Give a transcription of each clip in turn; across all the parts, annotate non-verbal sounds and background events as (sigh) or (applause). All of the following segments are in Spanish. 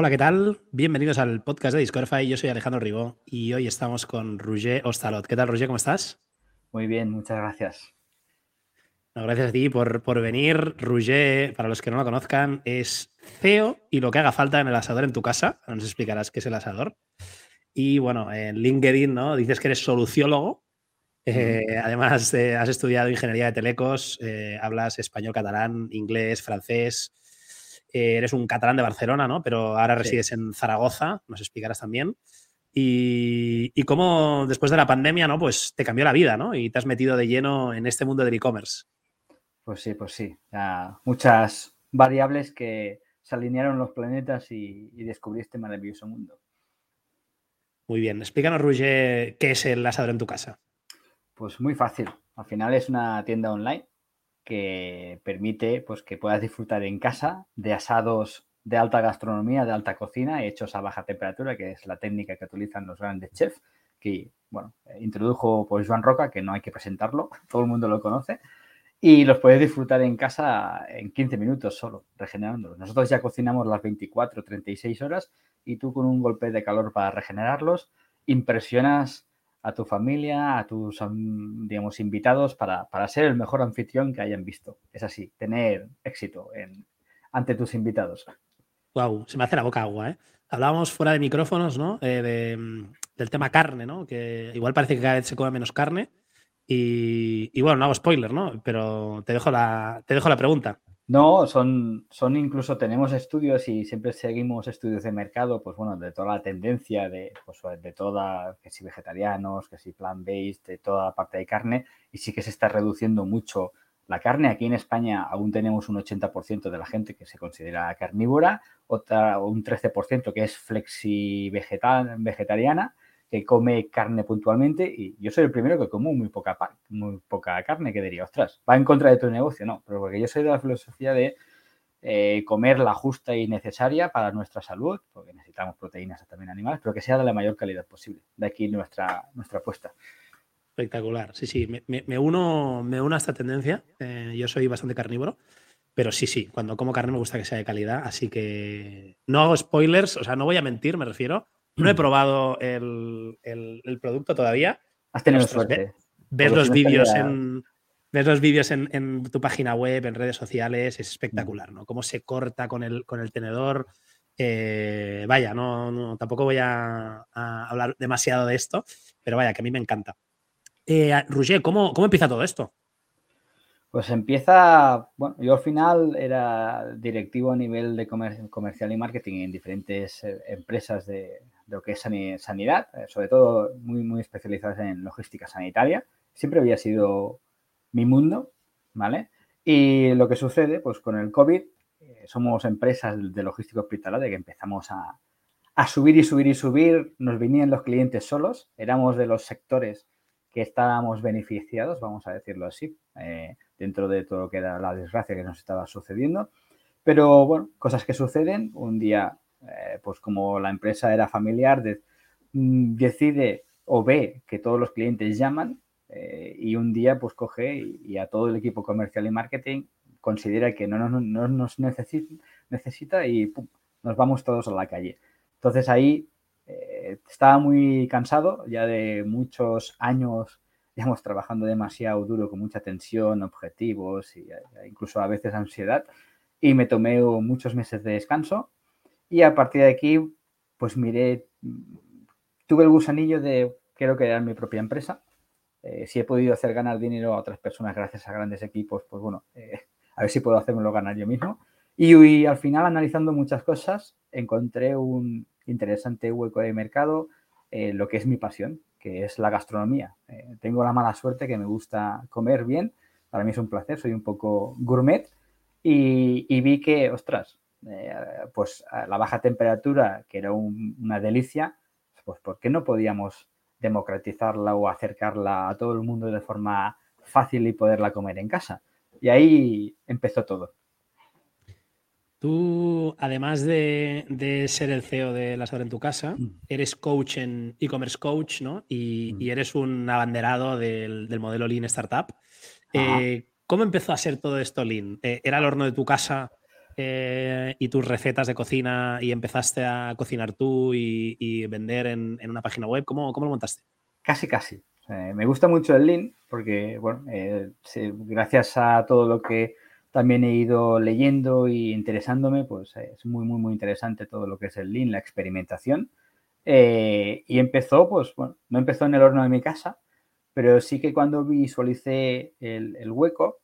Hola, ¿qué tal? Bienvenidos al podcast de Discordify. Yo soy Alejandro Ribó y hoy estamos con Roger Ostalot. ¿Qué tal, Roger? ¿Cómo estás? Muy bien, muchas gracias. gracias a ti por, por venir. Roger, para los que no lo conozcan, es CEO y lo que haga falta en el asador en tu casa. Nos explicarás qué es el asador. Y bueno, en LinkedIn, ¿no? Dices que eres soluciólogo. Eh, además, eh, has estudiado ingeniería de telecos, eh, hablas español, catalán, inglés, francés. Eres un catalán de Barcelona, ¿no? Pero ahora resides en Zaragoza, nos explicarás también. Y, y, cómo después de la pandemia, ¿no? Pues te cambió la vida, ¿no? Y te has metido de lleno en este mundo del e-commerce. Pues sí, pues sí. muchas variables que se alinearon los planetas y, y descubrí este maravilloso mundo. Muy bien. Explícanos, Roger, qué es el asador en tu casa. Pues muy fácil. Al final es una tienda online que permite pues, que puedas disfrutar en casa de asados de alta gastronomía, de alta cocina, hechos a baja temperatura, que es la técnica que utilizan los grandes chefs, que bueno, introdujo pues, Joan Roca, que no hay que presentarlo, (laughs) todo el mundo lo conoce, y los puedes disfrutar en casa en 15 minutos solo, regenerándolos. Nosotros ya cocinamos las 24, 36 horas y tú con un golpe de calor para regenerarlos, impresionas a tu familia, a tus, digamos, invitados para, ser el mejor anfitrión que hayan visto. Es así, tener éxito ante tus invitados. Wow, se me hace la boca agua, ¿eh? Hablábamos fuera de micrófonos, ¿no? Eh, mm, del tema carne, ¿no? Que igual parece que cada vez se come menos carne. Y, y, bueno, no hago spoiler, ¿no? Pero te dejo la, te dejo la pregunta. No, son, son incluso tenemos estudios y siempre seguimos estudios de mercado, pues bueno, de toda la tendencia de, pues, de toda, que si vegetarianos, que si plant-based, de toda la parte de carne, y sí que se está reduciendo mucho la carne. Aquí en España aún tenemos un 80% de la gente que se considera carnívora, otra un 13% que es flexi vegetal, vegetariana, que come carne puntualmente y yo soy el primero que como muy poca, muy poca carne, que diría, ostras, va en contra de tu negocio, no, pero porque yo soy de la filosofía de eh, comer la justa y necesaria para nuestra salud, porque necesitamos proteínas también animales, pero que sea de la mayor calidad posible. De aquí nuestra, nuestra apuesta. Espectacular, sí, sí, me, uno, me uno a esta tendencia, eh, yo soy bastante carnívoro. Pero sí, sí, cuando como carne me gusta que sea de calidad, así que no hago spoilers, o sea, no voy a mentir, me refiero. No he mm. probado el, producto todavía. Has tenido suerte. Ves los vídeos en. Ves los vídeos en, tu página web, en redes sociales, es espectacular, mm. ¿no? Cómo se corta con el, con el tenedor. Eh, vaya, no, tampoco voy a, hablar demasiado de esto, pero vaya, que a mí me encanta. Eh, Roger, ¿cómo, ¿cómo empieza todo esto? Pues empieza, bueno, yo al final era directivo a nivel de comercial y marketing en diferentes eh, empresas de, lo que es sanidad, eh, sobre todo muy, muy especializadas en logística sanitaria. Siempre había sido mi mundo, ¿vale? Y lo que sucede, pues con el COVID, eh, somos empresas de logística hospitalaria que empezamos a, subir y subir y subir, nos venían los clientes solos, éramos de los sectores que estábamos beneficiados, vamos a decirlo así dentro de todo lo que era la desgracia que nos estaba sucediendo. Pero bueno, cosas que suceden. Un día, eh, pues como la empresa era familiar, mm, decide o ve que todos los clientes llaman eh, y un día pues coge y, a todo el equipo comercial y marketing considera que no, nos necesita, y nos vamos todos a la calle. Entonces ahí eh, estaba muy cansado ya de muchos años (laughs) digamos, trabajando demasiado duro, con mucha tensión, objetivos e incluso a veces ansiedad. Y me tomé muchos meses de descanso y a partir de aquí, pues miré, tuve el gusanillo de quiero crear mi propia empresa. Eh, si he podido hacer ganar dinero a otras personas gracias a grandes equipos, pues bueno, eh, a ver si puedo hacérmelo ganar yo mismo. Y, al final, analizando muchas cosas, encontré un interesante hueco de mercado, lo que es mi pasión, que es la gastronomía. Eh, tengo la mala suerte que me gusta comer bien, para mí es un placer, soy un poco gourmet y, vi que, ostras, eh, pues la baja temperatura, que era una delicia, pues ¿por qué no podíamos democratizarla o acercarla a todo el mundo de forma fácil y poderla comer en casa? Y ahí empezó todo. Tú, además de, ser el CEO de La Sabra en tu casa, mm. eres coach en e-commerce coach, ¿no? Y, mm. eres un abanderado del, modelo Lean Startup. Eh, ¿Cómo empezó a ser todo esto Lean? Eh, ¿Era el horno de tu casa eh, y tus recetas de cocina y empezaste a cocinar tú y, vender en, una página web? ¿Cómo, ¿Cómo, lo montaste? Casi, casi. me gusta mucho el Lean porque, bueno, eh, gracias a todo lo que también he ido leyendo y interesándome, pues es muy, muy, muy interesante todo lo que es el Lean, la experimentación. Eh, y empezó, pues bueno, no empezó en el horno de mi casa, pero sí que cuando visualicé el, hueco,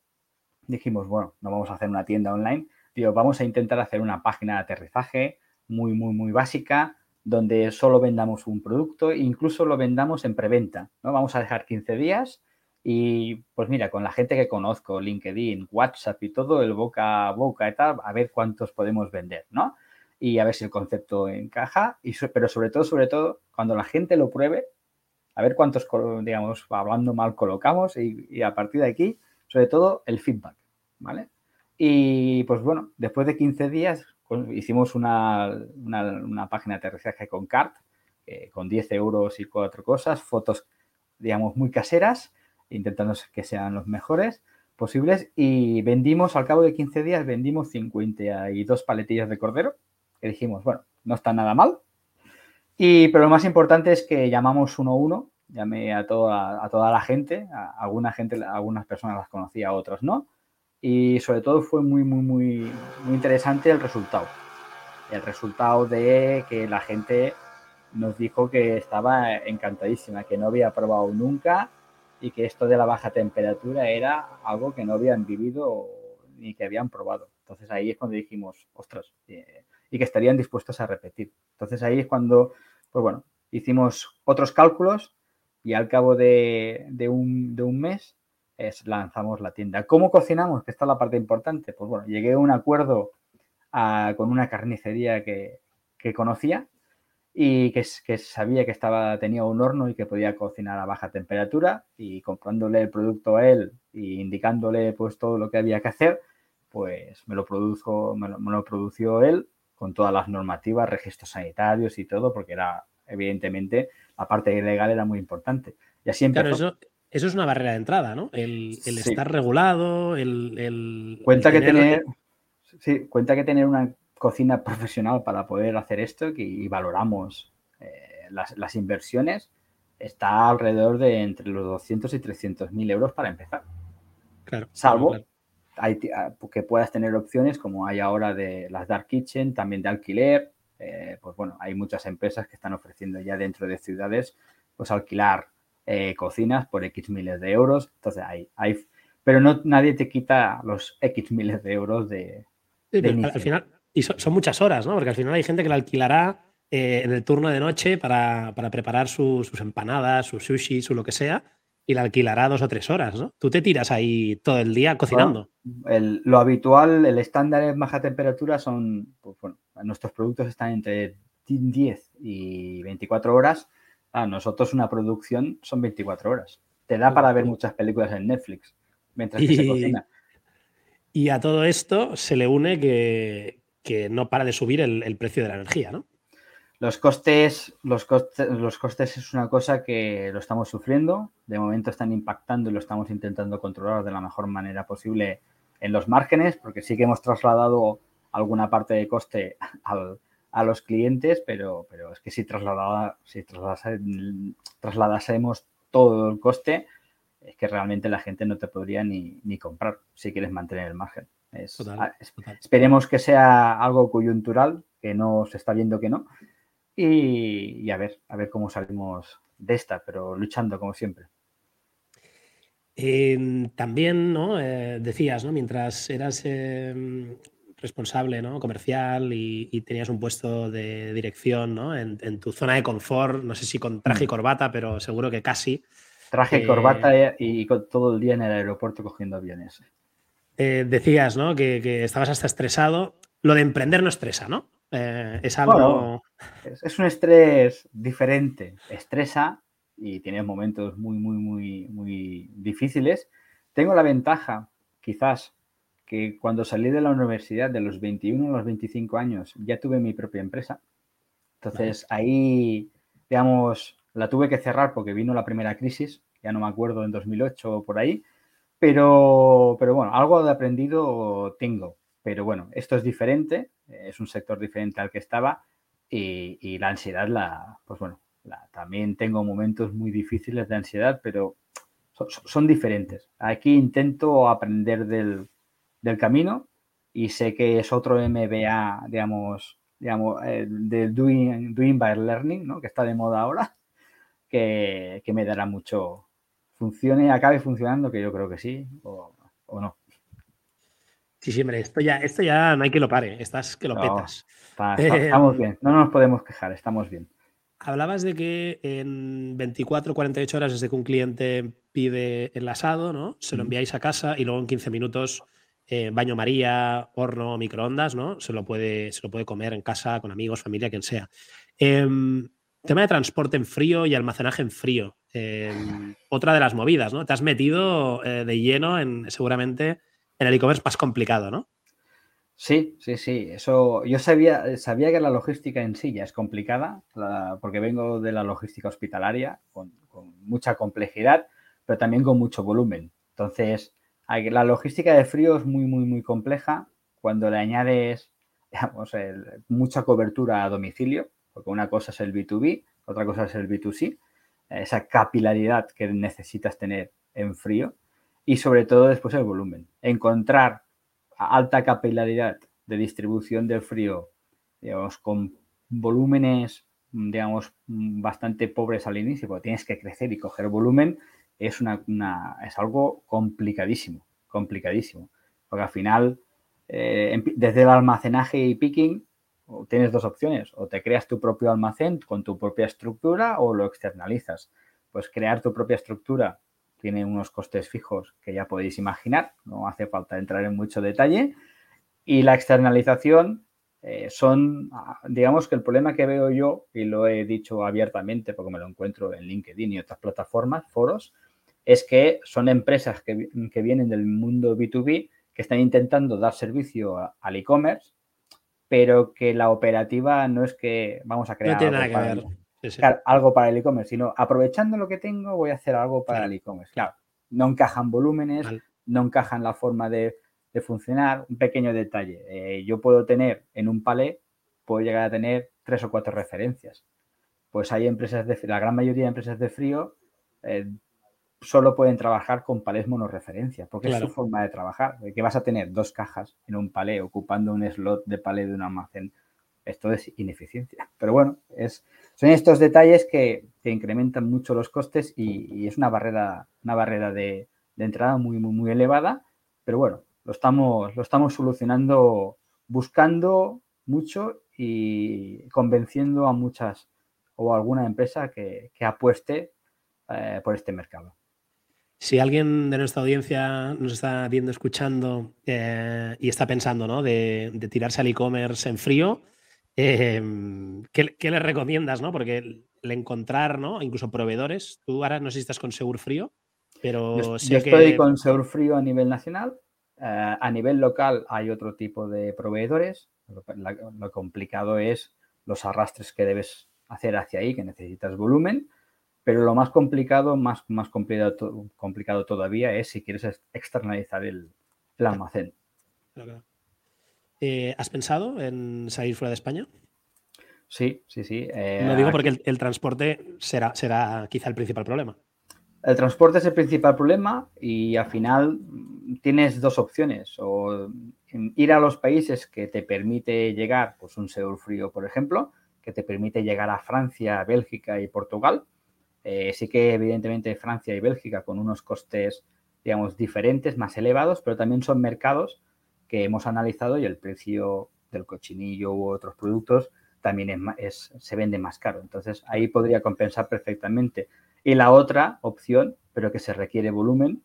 dijimos, bueno, no vamos a hacer una tienda online, vamos a intentar hacer una página de aterrizaje muy, muy, muy básica, donde solo vendamos un producto incluso lo vendamos en preventa, ¿no? Vamos a dejar 15 días y pues mira, con la gente que conozco, LinkedIn, WhatsApp y todo, el boca a boca y tal, a ver cuántos podemos vender, ¿no? Y a ver si el concepto encaja, y, pero sobre todo, sobre todo, cuando la gente lo pruebe, a ver cuántos, digamos, hablando mal colocamos y, a partir de aquí, sobre todo, el feedback, ¿vale? Y pues bueno, después de 15 días hicimos una, página de aterrizaje con CART, eh, con 10 euros y cuatro cosas, fotos, digamos, muy caseras, intentando que sean los mejores posibles y vendimos, al cabo de 15 días, vendimos 52 paletillas de cordero, que dijimos, bueno, no está nada mal. Y, pero lo más importante es que llamamos uno a uno, llamé a toda, a toda la gente, a alguna gente, algunas personas las conocía, otras no. Y sobre todo fue muy, muy, muy, muy interesante el resultado. El resultado de que la gente nos dijo que estaba encantadísima, que no había probado nunca y que esto de la baja temperatura era algo que no habían vivido ni que habían probado. Entonces ahí es cuando dijimos, ostras, eh", y que estarían dispuestos a repetir. Entonces ahí es cuando, pues bueno, hicimos otros cálculos y al cabo de, un, de un, mes es, lanzamos la tienda. ¿Cómo cocinamos? Que esta es la parte importante. Pues bueno, llegué a un acuerdo con una carnicería que, que conocía y que, que, sabía que estaba, tenía un horno y que podía cocinar a baja temperatura y comprándole el producto a él y indicándole pues todo lo que había que hacer, pues me lo, produjo, me lo, produció él con todas las normativas, registros sanitarios y todo, porque era, evidentemente, la parte ilegal era muy importante. Y así Claro, eso, eso es una barrera de entrada, ¿no? El, estar regulado, el... cuenta, que tener, sí, cuenta que tener una cocina (laughs) profesional para poder hacer esto y valoramos eh, las, inversiones, está alrededor de entre los 200 y 300 mil euros para empezar. Claro, Salvo ah, que puedas tener opciones como hay ahora de las Dark Kitchen, también de alquiler. Eh, pues bueno, hay muchas empresas que están ofreciendo ya dentro de ciudades pues alquilar eh, cocinas por X miles de euros. Entonces hay, hay pero no nadie te quita los X miles de euros de, al final, y son, muchas horas, ¿no? Porque al final hay gente que la alquilará eh, en el turno de noche para, preparar sus empanadas, su sushi, su lo que sea, y la alquilará dos o tres horas, ¿no? Tú te tiras ahí todo el día cocinando. lo habitual, el estándar en baja temperatura son, pues, bueno, nuestros productos están entre 10 y 24 horas. A nosotros una producción son 24 horas. Te da para ver muchas películas en Netflix mientras que se cocina. Y a todo esto se le une que, que no para de subir el, precio de la energía, ¿no? Los costes, los costes, los costes es una cosa que lo estamos sufriendo. De momento están impactando y lo estamos intentando controlar de la mejor manera posible en los márgenes, porque sí que hemos trasladado alguna parte de coste a los clientes, pero, pero es que si, trasladada, si trasladásemos todo el coste, es que realmente la gente no te podría ni, ni comprar si quieres mantener el margen. Ah, esperemos que sea algo coyuntural, que no se está viendo que no. Y, a ver, a ver cómo salimos de esta, pero luchando como siempre. también, ¿no? Eh, decías, ¿no? Mientras eras em, responsable, ¿no? Comercial y, tenías un puesto de dirección, ¿no? En, tu zona de confort, no sé si con traje y mm. corbata, pero seguro que casi. Traje, y corbata y, todo el día en el aeropuerto cogiendo aviones. Eh, decías, ¿no? Que, estabas hasta estresado. Lo de emprender no estresa, ¿no? Eh, es algo. es, un estrés diferente. Estresa y tienes momentos muy, muy, muy, muy difíciles. Tengo la ventaja, quizás, que cuando salí de la universidad de los 21 a los 25 años ya tuve mi propia empresa. Entonces ahí, digamos, la tuve que cerrar porque vino la primera crisis, ya no me acuerdo, en 2008 o por ahí pero, pero bueno, algo de aprendido tengo. pero bueno, esto es diferente, es un sector diferente al que estaba y, la ansiedad, la, pues bueno, también tengo momentos muy difíciles de ansiedad, pero son, diferentes. Aquí intento aprender del, camino y sé que es otro MBA, digamos, digamos eh, de doing, doing by learning, ¿no? que está de moda ahora, (laughs) que, me dará mucho, funcione, acabe funcionando, que yo creo que sí, o, no. Sí, sí, hombre, esto ya, esto ya no hay que lo pare, estás que lo petas. (laughs) estamos bien, no nos podemos quejar, estamos bien. Hablabas de que en 24, 48 horas desde que un cliente pide el asado, ¿no? Se lo enviáis a casa y luego en 15 minutos eh, baño María, horno, microondas, ¿no? Se lo, puede, se lo puede comer en casa con amigos, familia, quien sea. Em, tema de transporte en frío y almacenaje en frío. Em, otra de las movidas, ¿no? Te has metido eh, de lleno en seguramente en el e-commerce más complicado, ¿no? Sí, sí, sí. Eso, yo sabía, sabía que la logística en sí ya es complicada, porque vengo de la logística hospitalaria, con, mucha complejidad, pero también con mucho volumen. Entonces, la logística de frío es muy, muy, muy compleja. Cuando le añades, (laughs) digamos, mucha cobertura a domicilio, porque una cosa es el B2B, otra cosa es el B2C, esa capilaridad que necesitas tener en frío y sobre todo después el volumen. Encontrar alta capilaridad de distribución del frío, digamos, con volúmenes, digamos, bastante pobres al inicio, porque tienes que crecer y coger volumen, es, una, es algo complicadísimo, complicadísimo. Porque al final, eh, desde el almacenaje y picking, tienes dos opciones, o te creas tu propio almacén con tu propia estructura o lo externalizas. Pues crear tu propia estructura tiene unos costes fijos que ya podéis imaginar, no hace falta entrar en mucho detalle. Y la externalización eh, son, ah, digamos que el problema que veo yo, y lo he dicho abiertamente porque me lo encuentro en LinkedIn y otras plataformas, foros, es que son empresas que, vienen del mundo B2B que están intentando dar servicio al e-commerce, pero que la operativa no es que vamos a crear... No tiene nada que ver algo para el e-commerce, sino aprovechando lo que tengo voy a hacer algo para el e-commerce. Claro, no encajan volúmenes, no encajan la forma de, funcionar. Un pequeño detalle, eh, yo puedo tener en un palé, puedo llegar a tener tres o cuatro referencias. Pues hay empresas de la gran mayoría de empresas de frío eh, solo pueden trabajar con palés monoreferencia, porque es su forma de trabajar. Que vas a tener dos cajas en un palé ocupando un slot de palé de un almacén. Esto es ineficiencia. Pero bueno, es, son estos detalles que, incrementan mucho los costes y, es una barrera, una barrera de, entrada muy, muy, muy elevada, pero bueno, lo estamos, lo estamos solucionando buscando mucho y convenciendo a muchas o a alguna empresa que, apueste eh, por este mercado. Si alguien de nuestra audiencia nos está viendo, escuchando eh, y está pensando ¿no? de, de tirarse al e-commerce en frío, Em, ¿qué, le recomiendas? ¿no? Porque el encontrar, ¿no? Incluso proveedores. Tú ahora no sé si estás con Segur Frío, pero yo, estoy con Segur Frío a nivel nacional. Eh, a nivel local hay otro tipo de proveedores. Lo, complicado es los arrastres que debes hacer hacia ahí, que necesitas volumen. Pero lo más complicado, más, más complicado, complicado todavía es si quieres externalizar el, almacén. Eh, ¿Has pensado en salir fuera de España? Sí, sí, sí. Eh, no digo porque el, transporte será, será quizá el principal problema. El transporte es el principal problema y al final tienes dos opciones. O ir a los países que te permite llegar, pues un Seúl frío, por ejemplo, que te permite llegar a Francia, Bélgica y Portugal. Eh, sí que evidentemente Francia y Bélgica con unos costes, digamos, diferentes, más elevados, pero también son mercados que hemos analizado y el precio del cochinillo u otros productos también es, se vende más caro. Entonces ahí podría compensar perfectamente. Y la otra opción, pero que se requiere volumen,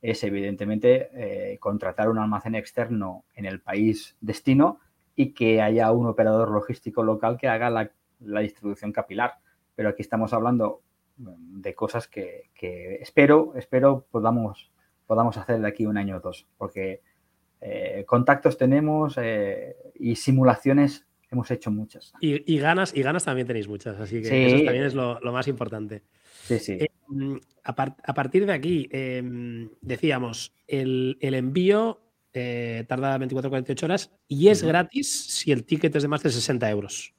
es evidentemente eh, contratar un almacén externo en el país destino y que haya un operador logístico local que haga la, distribución capilar. Pero aquí estamos hablando de cosas que, espero, espero podamos, podamos hacer de aquí un año o dos, porque eh, contactos tenemos eh, y simulaciones hemos hecho muchas. Y, ganas, y ganas también tenéis muchas, así que eso también es lo, más importante. Sí, sí. Em, a, partir de aquí, decíamos, el, envío eh, tarda 24-48 horas y es gratis si el ticket es de más de 60 euros.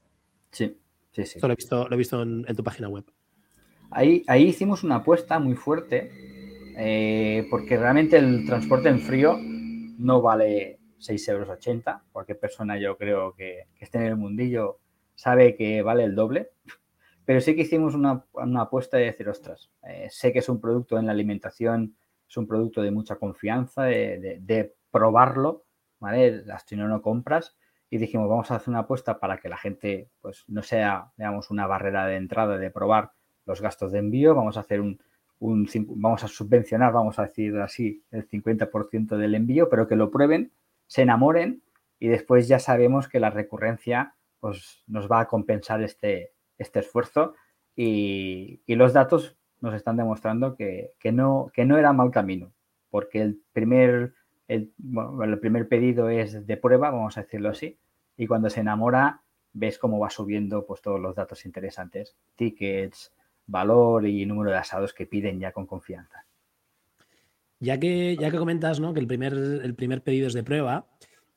Sí, sí, sí. Esto lo he visto, lo he visto en, tu página web. Ahí, hicimos una apuesta muy fuerte eh, porque realmente el transporte en frío no vale 6,80 euros. Cualquier persona yo creo que, que esté en el mundillo sabe que vale el doble. Pero sí que hicimos una, apuesta de decir, ostras, eh, sé que es un producto en la alimentación, es un producto de mucha confianza, de, probarlo, ¿vale? No no compras. Y dijimos, vamos a hacer una apuesta para que la gente pues, no sea, digamos, una barrera de entrada de probar los gastos de envío. Vamos a hacer un, un vamos a subvencionar, vamos a decir así, el 50% del envío, pero que lo prueben, se enamoren y después ya sabemos que la recurrencia pues, nos va a compensar este, este esfuerzo y, los datos nos están demostrando que, no, que no era mal camino, porque el primer, el, el primer pedido es de prueba, vamos a decirlo así, y cuando se enamora ves cómo va subiendo pues, todos los datos interesantes, tickets, valor y número de asados que piden ya con confianza. Ya que, ya que comentas ¿no? que el primer, el primer pedido es de prueba,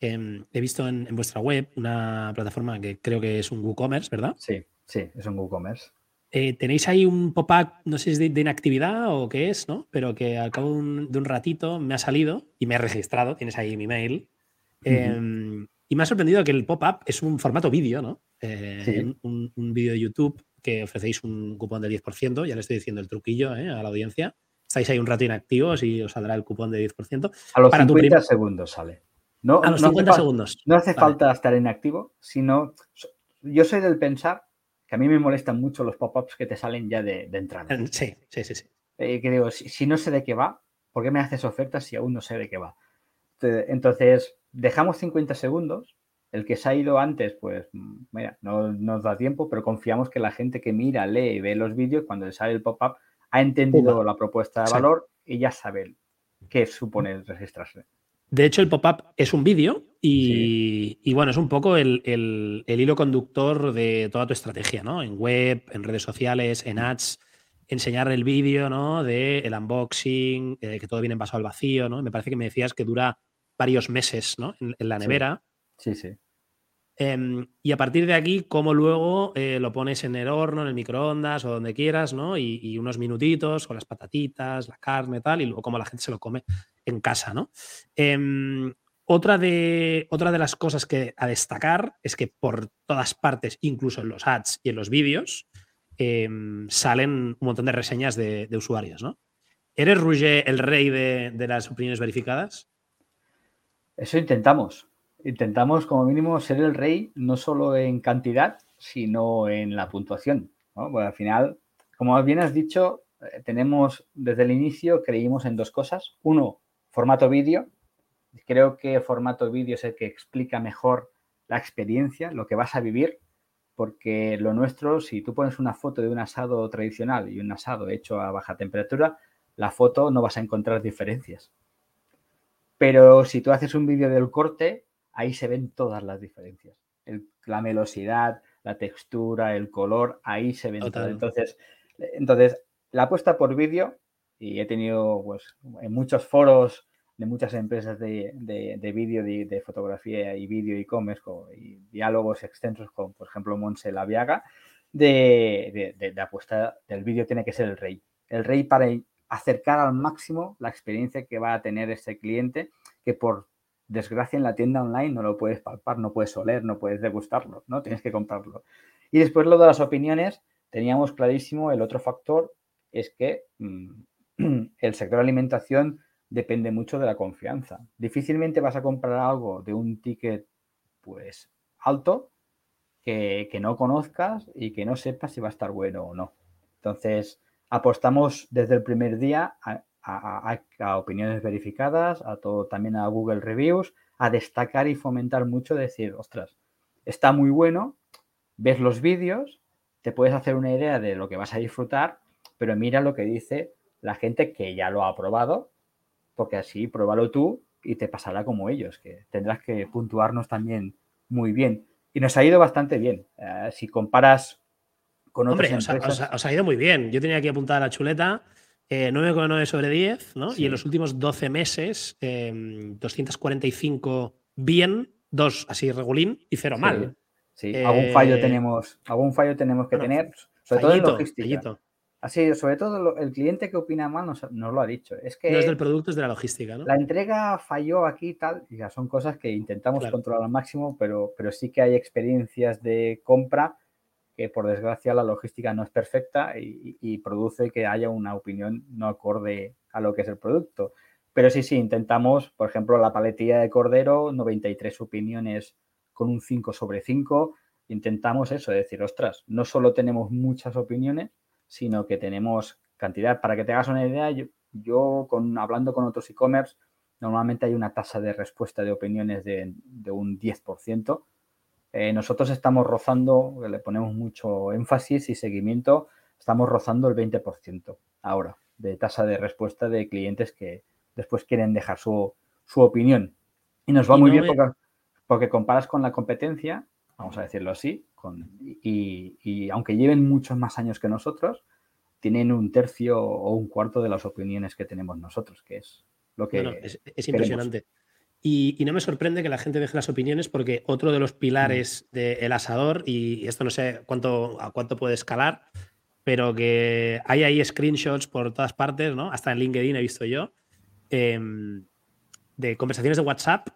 em, he visto en, en, vuestra web una plataforma que creo que es un WooCommerce, ¿verdad? Sí. Sí, es un WooCommerce. Eh, tenéis ahí un pop-up, no sé si es de, inactividad o qué es, ¿no? Pero que al cabo de un, ratito me ha salido y me he registrado, tienes ahí mi mail. Em, y me ha sorprendido que el pop-up es un formato vídeo, ¿no? Eh, un, vídeo de YouTube que ofrecéis un cupón del 10%, ya le estoy diciendo el truquillo ¿eh? a la audiencia. Estáis ahí un rato inactivos y os saldrá el cupón de 10%. A los 50 segundos sale. No, a los 50 segundos. No hace falta estar inactivo, sino yo soy del pensar que a mí me molestan mucho los pop-ups que te salen ya de, entrada. Sí, sí, sí. sí. Eh, que digo, si, no sé de qué va, ¿por qué me haces ofertas si aún no sé de qué va? Entonces, dejamos 50 segundos. El que se ha ido antes, pues, mira, no nos da tiempo, pero confiamos que la gente que mira, lee y ve los vídeos, cuando le sale el pop-up, ha entendido la propuesta de valor y ya sabe qué supone registrarse. De hecho, el pop-up es un vídeo y, bueno, es un poco el, hilo conductor de toda tu estrategia, ¿no? En web, en redes sociales, en ads, enseñar el vídeo, ¿no? De el unboxing, eh, que todo viene envasado al vacío, ¿no? Me parece que me decías que dura varios meses, ¿no? En, la nevera. Sí, sí. Em, y a partir de aquí, cómo luego eh, lo pones en el horno, en el microondas o donde quieras, ¿no? Y, unos minutitos con las patatitas, la carne, tal, y luego cómo la gente se lo come en casa, ¿no? Em, otra, de, otra de las cosas que a destacar es que por todas partes, incluso en los ads y en los vídeos, em, salen un montón de reseñas de, usuarios, ¿no? ¿Eres, Rouget, el rey de, las opiniones verificadas? Eso intentamos. Intentamos, como mínimo, ser el rey no solo en cantidad, sino en la puntuación. al final, como bien has dicho, eh, tenemos desde el inicio, creímos en dos cosas. Uno, Formato vídeo. Creo que formato vídeo es el que explica mejor la experiencia, lo que vas a vivir, porque lo nuestro, si tú pones una foto de un asado tradicional y un asado hecho a baja temperatura, la foto no vas a encontrar diferencias. Pero si tú haces un vídeo del corte, ahí se ven todas las diferencias. la melosidad, la textura, el color, ahí se ven todas. Entonces, entonces, la apuesta por vídeo y he tenido pues, en muchos foros de muchas empresas de, de, vídeo, de, fotografía y vídeo e-commerce y diálogos extensos con, por ejemplo, Monse Laviaga, de, de, apuesta del vídeo tiene que ser el rey. El rey para acercar al máximo la experiencia que va a tener este cliente, que por desgracia en la tienda online no lo puedes palpar, no puedes oler, no puedes degustarlo, ¿no? Tienes que comprarlo. Y después lo de las opiniones, teníamos clarísimo el otro factor es que mm, (clears throat) el sector alimentación depende mucho de la confianza. Difícilmente vas a comprar algo de un ticket pues alto que, no conozcas y que no sepas si va a estar bueno o no. Entonces, apostamos desde el primer día a, opiniones verificadas, a todo, también a Google Reviews, a destacar y fomentar mucho, decir, ostras, está muy bueno, ves los vídeos, te puedes hacer una idea de lo que vas a disfrutar, pero mira lo que dice la gente que ya lo ha probado, porque así pruébalo tú y te pasará como ellos, que tendrás que puntuarnos también muy bien. Y nos ha ido bastante bien. Eh, si comparas con otras Hombre, os, ha, ido muy bien. Yo tenía aquí apuntada la chuleta. 9,9 sobre 10, ¿no? Y en los últimos 12 meses, 245 em, bien, 2 así regulín y 0 mal. Sí, algún fallo tenemos, algún fallo tenemos que tener, sobre todo en logística. Así, sobre todo el cliente que opina mal nos, lo ha dicho. Es que no es del producto, es de la logística, ¿no? La entrega falló aquí y tal, y ya son cosas que intentamos controlar al máximo, pero, pero sí que hay experiencias de compra que por desgracia la logística no es perfecta y, produce que haya una opinión no acorde a lo que es el producto. Pero sí, sí, intentamos, por ejemplo, la paletilla de cordero, 93 opiniones con un 5 sobre 5. Intentamos eso, decir, ostras, no solo tenemos muchas opiniones, sino que tenemos cantidad. Para que te hagas una idea, yo, con, hablando con otros e-commerce, normalmente hay una tasa de respuesta de opiniones de, un 10%. Eh, nosotros estamos rozando, le ponemos mucho énfasis y seguimiento, estamos rozando el 20% ahora de tasa de respuesta de clientes que después quieren dejar su, opinión. Y nos va muy bien porque, porque, comparas con la competencia, vamos a decirlo así, y, aunque lleven muchos más años que nosotros, tienen un tercio o un cuarto de las opiniones que tenemos nosotros, que es lo que... es, impresionante. Y, no me sorprende que la gente deje las opiniones porque otro de los pilares mm. del asador, y esto no sé cuánto, a cuánto puede escalar, pero que hay ahí screenshots por todas partes, ¿no? Hasta en LinkedIn he visto yo, em, de conversaciones de WhatsApp.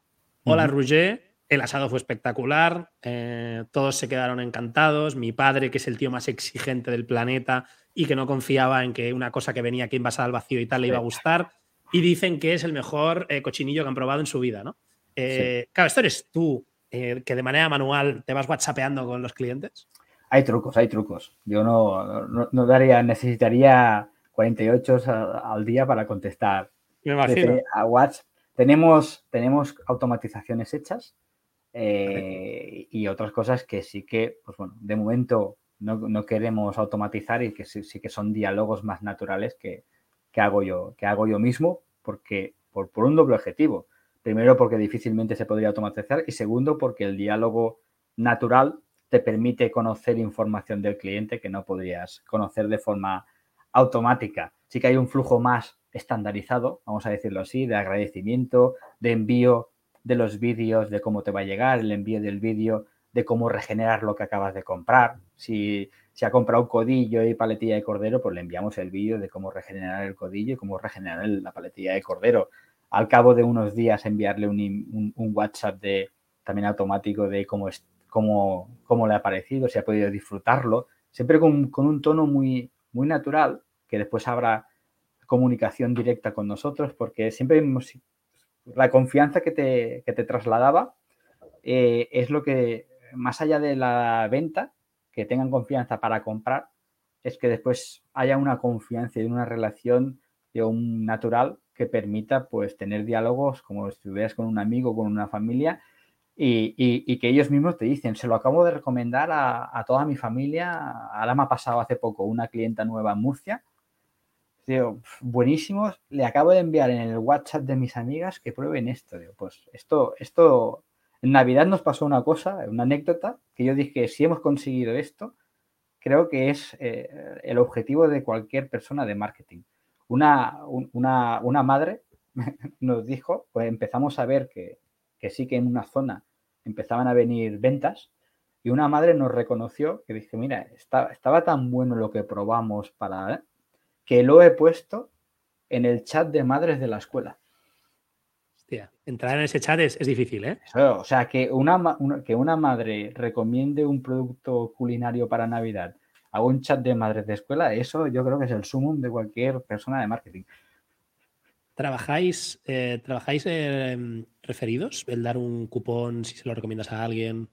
Hola, uh el asado fue espectacular, eh, todos se quedaron encantados, mi padre, que es el tío más exigente del planeta y que no confiaba en que una cosa que venía aquí envasada al vacío y tal le iba a gustar, y dicen que es el mejor eh, cochinillo que han probado en su vida, ¿no? Eh, claro, esto eres tú, que de manera manual te vas whatsappeando con los clientes. Hay trucos, hay trucos. Yo no, no, daría, necesitaría 48 al día para contestar. Me imagino. A WhatsApp. Tenemos, tenemos automatizaciones hechas eh, y otras cosas que sí que, pues bueno, de momento no, queremos automatizar y que sí, que son diálogos más naturales que, hago yo, que hago yo mismo, porque por, por, un doble objetivo. Primero, porque difícilmente se podría automatizar y segundo, porque el diálogo natural te permite conocer información del cliente que no podrías conocer de forma automática. Sí que hay un flujo más estandarizado, vamos a decirlo así, de agradecimiento, de envío de los vídeos, de cómo te va a llegar, el envío del vídeo, de cómo regenerar lo que acabas de comprar. Si, si ha comprado un codillo y paletilla de cordero, pues le enviamos el vídeo de cómo regenerar el codillo y cómo regenerar la paletilla de cordero. Al cabo de unos días enviarle un, WhatsApp de, también automático de cómo, es, cómo, cómo le ha parecido, si ha podido disfrutarlo, siempre con, un tono muy, muy natural, que después habrá comunicación directa con nosotros, porque siempre hemos la confianza que te, te trasladaba eh, es lo que, más allá de la venta, que tengan confianza para comprar, es que después haya una confianza y una relación de un natural que permita pues tener diálogos como si estuvieras con un amigo, con una familia y, que ellos mismos te dicen, se lo acabo de recomendar a, a toda mi familia, ahora me ha pasado hace poco una clienta nueva en Murcia Digo, buenísimos. Le acabo de enviar en el WhatsApp de mis amigas que prueben esto. Digo, pues esto, esto, en Navidad nos pasó una cosa, una anécdota, que yo dije, si hemos conseguido esto, creo que es eh, el objetivo de cualquier persona de marketing. Una, una, madre (laughs) nos dijo, pues empezamos a ver que, sí que en una zona empezaban a venir ventas y una madre nos reconoció que dije, mira, estaba tan bueno lo que probamos para que lo he puesto en el chat de madres de la escuela. Hostia, entrar en ese chat es, difícil, ¿eh? o sea, que una, que una madre recomiende un producto culinario para Navidad a un chat de madres de escuela, eso yo creo que es el sumum de cualquier persona de marketing. ¿Trabajáis, eh, ¿trabajáis eh, referidos? El dar un cupón si se lo recomiendas a alguien.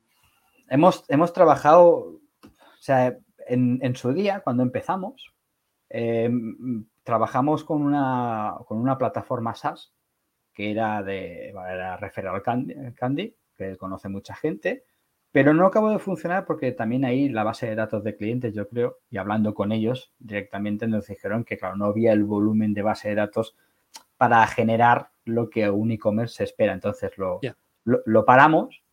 Hemos, hemos trabajado, o sea, en, en su día, cuando empezamos, eh, trabajamos con una, con una plataforma SaaS que era de era Referral Candy, que conoce mucha gente, pero no acabó de funcionar porque también ahí la base de datos de clientes, yo creo, y hablando con ellos directamente nos dijeron que, claro, no había el volumen de base de datos para generar lo que un e-commerce espera. Entonces lo, lo, paramos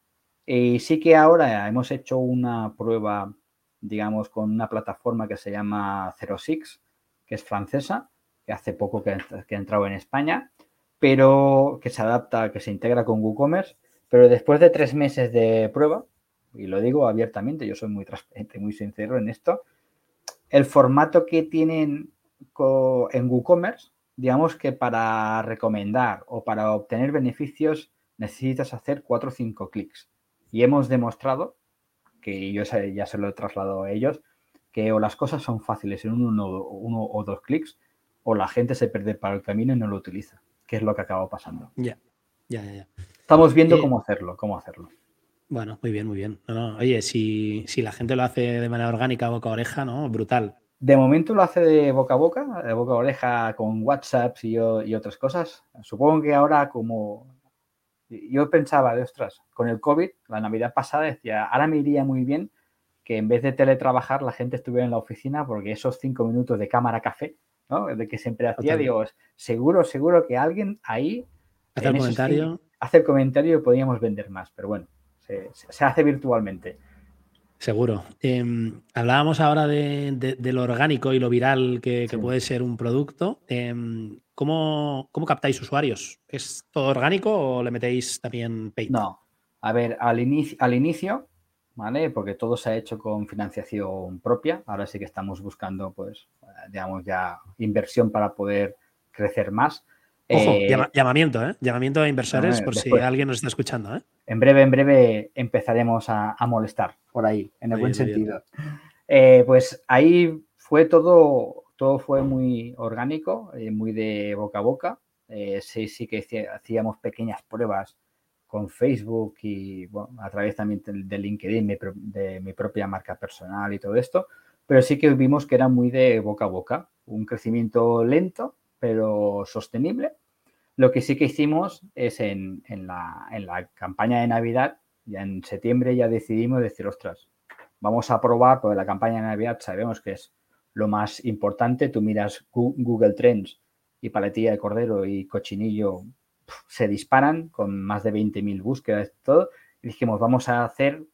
y sí que ahora hemos hecho una prueba, digamos, con una plataforma que se llama 06, que es francesa, que hace poco que, que ha entrado en España, pero que se adapta, que se integra con WooCommerce, pero después de tres meses de prueba, y lo digo abiertamente, yo soy muy transparente, muy sincero en esto, el formato que tienen en WooCommerce, digamos que para recomendar o para obtener beneficios necesitas hacer cuatro o cinco clics. Y hemos demostrado, que yo ya se lo he trasladado a ellos, que o las cosas son fáciles en uno, uno o dos clics, o la gente se pierde para el camino y no lo utiliza, que es lo que acaba pasando. Ya, ya, ya. Estamos viendo eh, cómo hacerlo, cómo hacerlo. Bueno, muy bien, muy bien. oye, si, si, la gente lo hace de manera orgánica, boca a oreja, ¿no? Brutal. De momento lo hace de boca a boca, de boca a oreja con WhatsApp y, y otras cosas. Supongo que ahora como yo pensaba, de ostras, con el COVID, la Navidad pasada decía, ahora me iría muy bien que en vez de teletrabajar la gente estuviera en la oficina porque esos cinco minutos de cámara café, ¿no? De que siempre hacía, digo, seguro, seguro que alguien ahí hace el comentario. hace el comentario y podíamos vender más, pero bueno se, hace virtualmente. Seguro. Em, hablábamos ahora de, lo orgánico y lo viral que, puede ser un producto. Em, ¿cómo, captáis usuarios? ¿Es todo orgánico o le metéis también paid? No. A ver, al, inicio, al inicio, ¿vale? Porque todo se ha hecho con financiación propia. Ahora sí que estamos buscando, pues, digamos, ya inversión para poder crecer más. Ojo, eh, llamamiento, ¿eh? Llamamiento a inversores por si alguien nos está escuchando, ¿eh? En breve, en breve empezaremos a, molestar por ahí, en el buen sentido. Eh, pues ahí fue todo, todo fue muy orgánico, muy de boca a boca. sí, sí que hacíamos pequeñas pruebas con Facebook y a través también de LinkedIn, de mi propia marca personal y todo esto, pero sí que vimos que era muy de boca a boca, un crecimiento lento, pero sostenible lo que sí que hicimos es en, la, campaña de Navidad, ya en septiembre ya decidimos decir, ostras, vamos a probar, porque la campaña de Navidad sabemos que es lo más importante. Tú miras Google Trends y paletilla de cordero y cochinillo se disparan con más de 20.000 búsquedas todo. Y dijimos, vamos a hacer,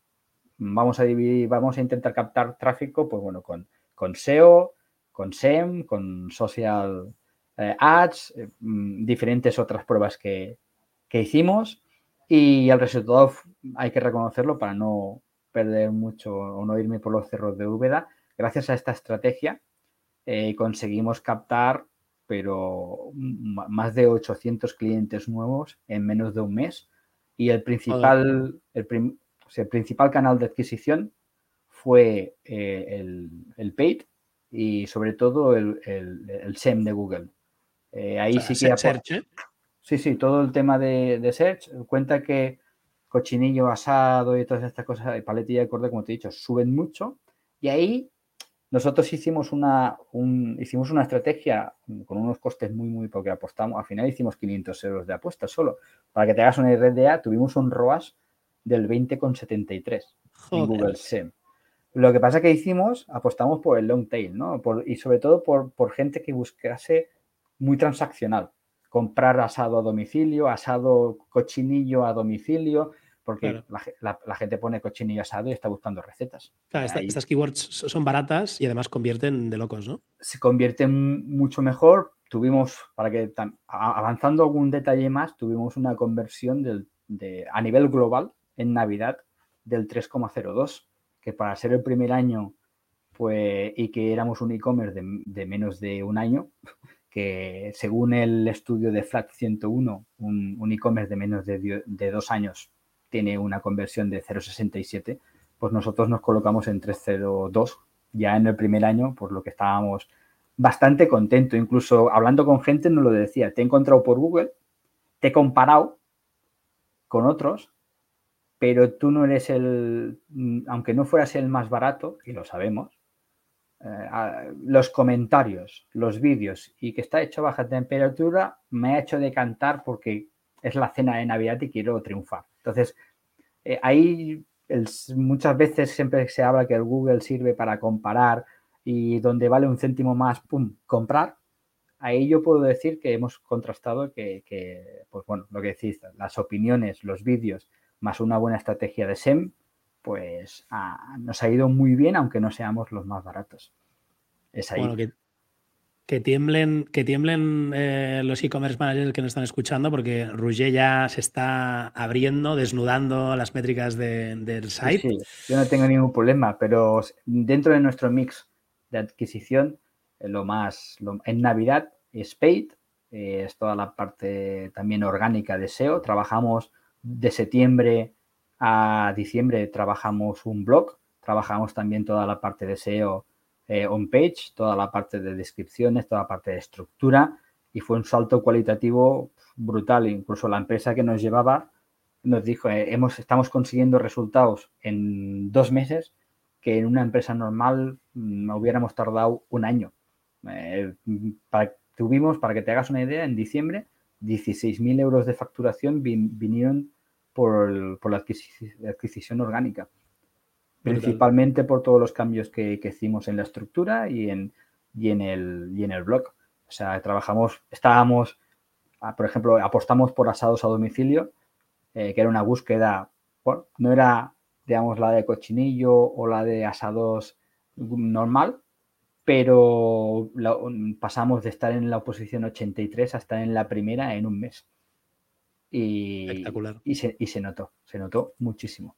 vamos a dividir, vamos a intentar captar tráfico, pues bueno, con, con SEO, con SEM, con social eh, ads, eh, mm, diferentes otras pruebas que, hicimos y el resultado hay que reconocerlo para no perder mucho o no irme por los cerros de Úbeda. Gracias a esta estrategia eh, conseguimos captar pero más de 800 clientes nuevos en menos de un mes y el principal, el, principal canal de adquisición fue el, el, paid y sobre todo el, el SEM de Google. Eh, ahí sí que... Search, ¿eh? Sí, sí, todo el tema de, Search. Cuenta que cochinillo asado y todas estas cosas, paletilla de cordero, como te he dicho, suben mucho. Y ahí nosotros hicimos una, hicimos una estrategia con unos costes muy, muy, porque apostamos, al final hicimos 500 euros de apuesta solo. Para que te hagas una idea, tuvimos un ROAS del 20,73 en Google SEM. Lo que pasa que hicimos, apostamos por el long tail, ¿no? y sobre todo por, por gente que buscase muy transaccional. Comprar asado a domicilio, asado cochinillo a domicilio, porque la, gente pone cochinillo asado y está buscando recetas. estas keywords son baratas y además convierten de locos, ¿no? Se convierten mucho mejor. Tuvimos, para que avanzando algún detalle más, tuvimos una conversión de, a nivel global en Navidad del 3,02, que para ser el primer año pues, y que éramos un e-commerce de, menos de un año, (laughs) que según el estudio de Flat 101, un, e-commerce de menos de, dos años tiene una conversión de 0,67, pues nosotros nos colocamos en 3,02 ya en el primer año, por lo que estábamos bastante contentos. Incluso hablando con gente nos lo decía, te he encontrado por Google, te he comparado con otros, pero tú no eres el, aunque no fueras el más barato, y lo sabemos, eh, los comentarios, los vídeos y que está hecho a baja temperatura, me ha hecho decantar porque es la cena de Navidad y quiero triunfar. Entonces, eh, ahí muchas veces siempre se habla que el Google sirve para comparar y donde vale un céntimo más, pum, comprar. Ahí yo puedo decir que hemos contrastado que, pues bueno, lo que decís, las opiniones, los vídeos, más una buena estrategia de SEM, pues ah, nos ha ido muy bien, aunque no seamos los más baratos. Es ahí. Tiemblen, que tiemblen eh, los e-commerce managers que nos están escuchando, porque Rouget ya se está abriendo, desnudando las métricas del site. Sí, yo no tengo ningún problema, pero dentro de nuestro mix de adquisición, eh, lo más en Navidad es paid, eh, es toda la parte también orgánica de SEO. Trabajamos de septiembre a diciembre, trabajamos un blog, trabajamos también toda la parte de SEO eh, on page, toda la parte de descripciones, toda la parte de estructura y fue un salto cualitativo brutal. Incluso la empresa que nos llevaba nos dijo, eh, hemos, estamos consiguiendo resultados en dos meses que en una empresa normal no mm, hubiéramos tardado un año. Eh, tuvimos, para que te hagas una idea, en diciembre 16.000 euros de facturación vinieron por la adquisición orgánica principalmente por todos los cambios que, hicimos en la estructura y en, y en, el, y en el blog. O sea, trabajamos, estábamos, ah, por ejemplo, apostamos por asados a domicilio, eh, que era una búsqueda, bueno, no era, digamos, la de cochinillo o la de asados normal, pero pasamos de estar en la oposición 83 a estar en la primera en un mes. Y, Espectacular. Y se, y se notó, se notó muchísimo.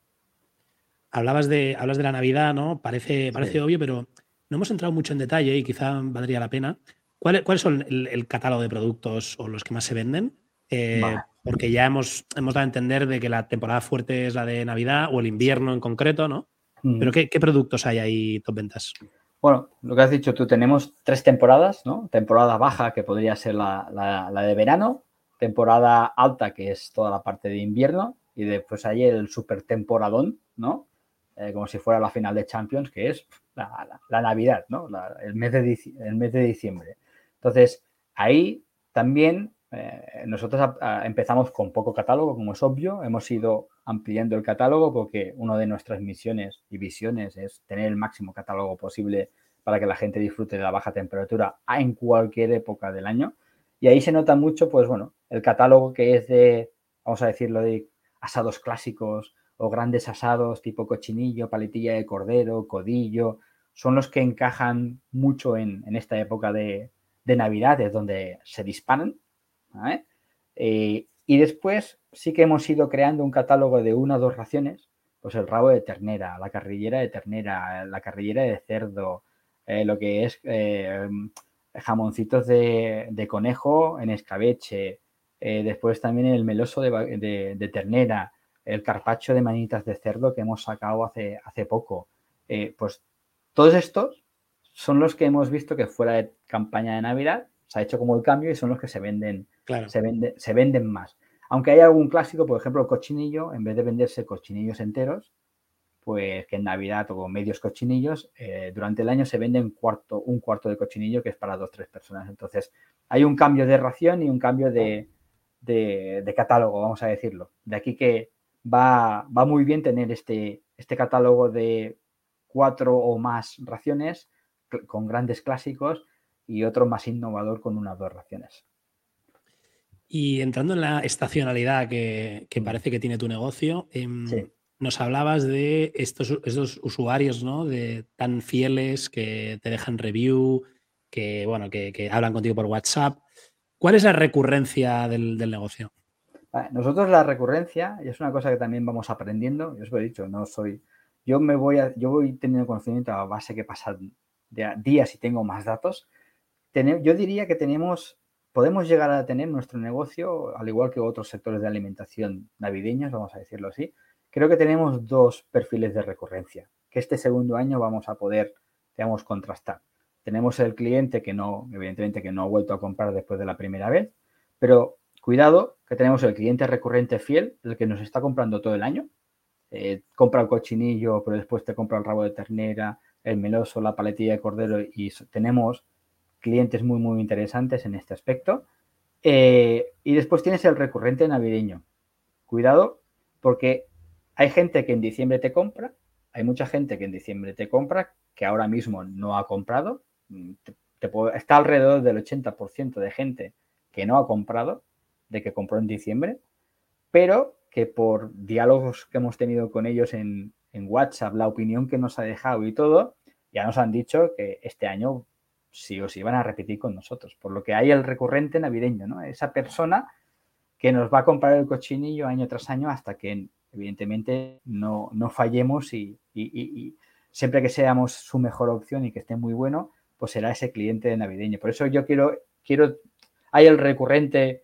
Hablabas de, hablas de la Navidad, ¿no? Parece, parece obvio, pero no hemos entrado mucho en detalle y quizá valdría la pena. ¿Cuáles cuál son el, catálogo de productos o los que más se venden? Eh, porque ya hemos, hemos dado a entender de que la temporada fuerte es la de Navidad o el invierno en concreto, ¿no? Mm. Pero ¿qué, productos hay ahí top ventas? Bueno, lo que has dicho tú, tenemos tres temporadas, ¿no? Temporada baja, que podría ser la, la de verano, temporada alta, que es toda la parte de invierno, y después hay el super temporadón, ¿no? Eh, como si fuera la final de Champions, que es la, Navidad, ¿no? el, mes de, diciembre. Entonces, ahí también eh, nosotros empezamos con poco catálogo, como es obvio, hemos ido ampliando el catálogo porque una de nuestras misiones y visiones es tener el máximo catálogo posible para que la gente disfrute de la baja temperatura en cualquier época del año. Y ahí se nota mucho, pues bueno, el catálogo que es de, vamos a decirlo, de asados clásicos, o grandes asados tipo cochinillo, paletilla de cordero, codillo, son los que encajan mucho en, esta época de, de, Navidad, es donde se disparan. Eh, y después sí que hemos ido creando un catálogo de una o dos raciones, pues el rabo de ternera, la carrillera de ternera, la carrillera de cerdo, eh, lo que es eh, jamoncitos de, conejo en escabeche, después también el meloso de ternera, el carpacho de manitas de cerdo que hemos sacado hace, hace poco. Eh, pues todos estos son los que hemos visto que fuera de campaña de Navidad se ha hecho como el cambio y son los que se venden, se, se venden más. Aunque hay algún clásico, por ejemplo, el cochinillo, en vez de venderse cochinillos enteros, pues que en Navidad o medios cochinillos, eh, durante el año se vende un cuarto, un cuarto de cochinillo que es para dos o tres personas. Entonces, hay un cambio de ración y un cambio de, de catálogo, vamos a decirlo. De aquí que va, muy bien tener este, este catálogo de cuatro o más raciones con grandes clásicos y otro más innovador con unas dos raciones. Y entrando en la estacionalidad que, mm. parece que tiene tu negocio, em, nos hablabas de estos, estos usuarios ¿no? de, tan fieles que te dejan review, que, bueno, que, hablan contigo por WhatsApp. ¿Cuál es la recurrencia del negocio? Nosotros la recurrencia, y es una cosa que también vamos aprendiendo, yo os lo he dicho, no soy, yo me voy a, yo voy teniendo conocimiento a base que pasan días y tengo más datos. yo diría que tenemos, podemos llegar a tener nuestro negocio, al igual que otros sectores de alimentación navideños, vamos a decirlo así, creo que tenemos dos perfiles de recurrencia, que este segundo año vamos a poder, digamos, contrastar. Tenemos el cliente que no, evidentemente que no ha vuelto a comprar después de la primera vez, pero Cuidado, que tenemos el cliente recurrente fiel, el que nos está comprando todo el año. Eh, compra el cochinillo, pero después te compra el rabo de ternera, el meloso, la paletilla de cordero y tenemos clientes muy, muy interesantes en este aspecto. Eh, y después tienes el recurrente navideño. Cuidado, porque hay gente que en diciembre te compra, hay mucha gente que en diciembre te compra, que ahora mismo no ha comprado. Mm, está alrededor del 80% de gente que no ha comprado de que compró en diciembre, pero que por diálogos que hemos tenido con ellos en, WhatsApp, la opinión que nos ha dejado y todo, ya nos han dicho que este año sí o sí van a repetir con nosotros. Por lo que hay el recurrente navideño, ¿no? Esa persona que nos va a comprar el cochinillo año tras año hasta que evidentemente no, fallemos y, siempre que seamos su mejor opción y que esté muy bueno, pues será ese cliente navideño. Por eso yo quiero, quiero, hay el recurrente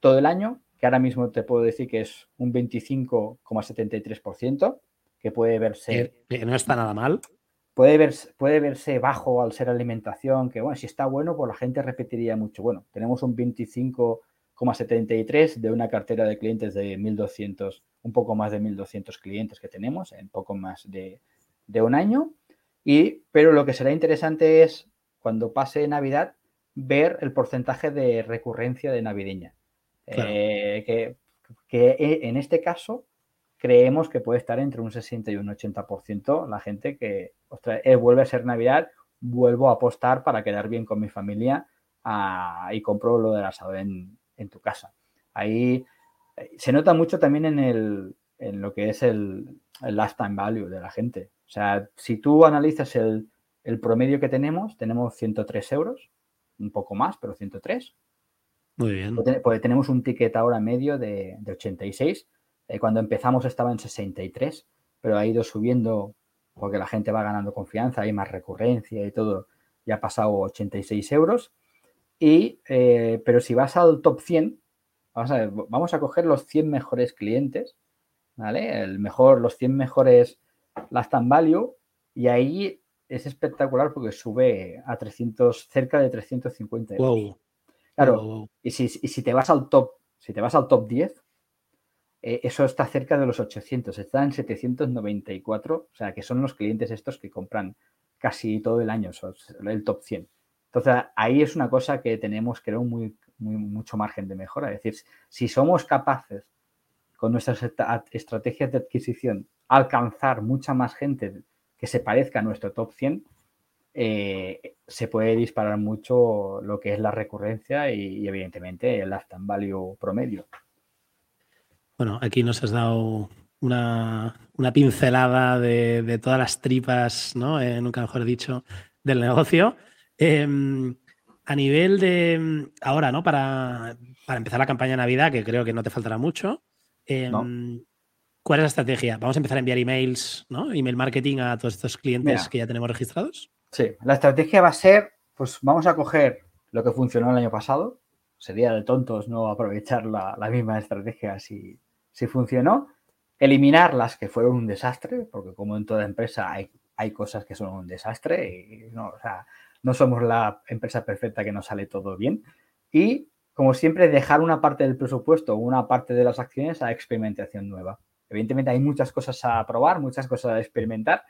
todo el año, que ahora mismo te puedo decir que es un 25,73%, que puede verse... Que no está nada mal. Puede verse, puede verse bajo al ser alimentación, que bueno, si está bueno, pues la gente repetiría mucho. Bueno, tenemos un 25,73 de una cartera de clientes de 1.200, un poco más de 1.200 clientes que tenemos en poco más de, de un año. Y, pero lo que será interesante es, cuando pase Navidad, ver el porcentaje de recurrencia de navideña. Eh, que, que, en este caso creemos que puede estar entre un 60 y un 80% la gente que eh, vuelve a ser Navidad, vuelvo a apostar para quedar bien con mi familia ah, y compro lo del asado en, en, tu casa. Ahí eh, se nota mucho también en, el, en lo que es el, el last time value de la gente. O sea, si tú analizas el, promedio que tenemos, tenemos 103 euros, un poco más, pero 103. Muy bien. Pues tenemos un ticket ahora medio de, 86. Eh, cuando empezamos estaba en 63, pero ha ido subiendo porque la gente va ganando confianza, hay más recurrencia y todo. Ya ha pasado 86 euros. Y, eh, pero si vas al top 100, vamos a, vamos a coger los 100 mejores clientes, ¿vale? El mejor, los 100 mejores Last and Value y ahí es espectacular porque sube a 300, cerca de 350 euros. Claro, Y, si, si, te vas al top, si te vas al top 10, eh, eso está cerca de los 800, está en 794, o sea, que son los clientes estos que compran casi todo el año, el top 100. Entonces, ahí es una cosa que tenemos, creo, muy, muy, mucho margen de mejora. Es decir, si somos capaces con nuestras estrategias de adquisición alcanzar mucha más gente que se parezca a nuestro top 100, eh, se puede disparar mucho lo que es la recurrencia y, evidentemente el lifetime value promedio. Bueno, aquí nos has dado una, pincelada de, todas las tripas, ¿no? Eh, nunca mejor dicho, del negocio. Em, a nivel de ahora, ¿no? Para, para, empezar la campaña de Navidad, que creo que no te faltará mucho. Em, ¿Cuál es la estrategia? ¿Vamos a empezar a enviar emails, ¿no? Email marketing a todos estos clientes que ya tenemos registrados. Sí, la estrategia va a ser, pues vamos a coger lo que funcionó el año pasado. Sería de tontos no aprovechar la, misma estrategia si, si, funcionó. Eliminar las que fueron un desastre, porque como en toda empresa hay, hay cosas que son un desastre y no, o sea, no somos la empresa perfecta que nos sale todo bien. Y, como siempre, dejar una parte del presupuesto, una parte de las acciones a experimentación nueva. Evidentemente hay muchas cosas a probar, muchas cosas a experimentar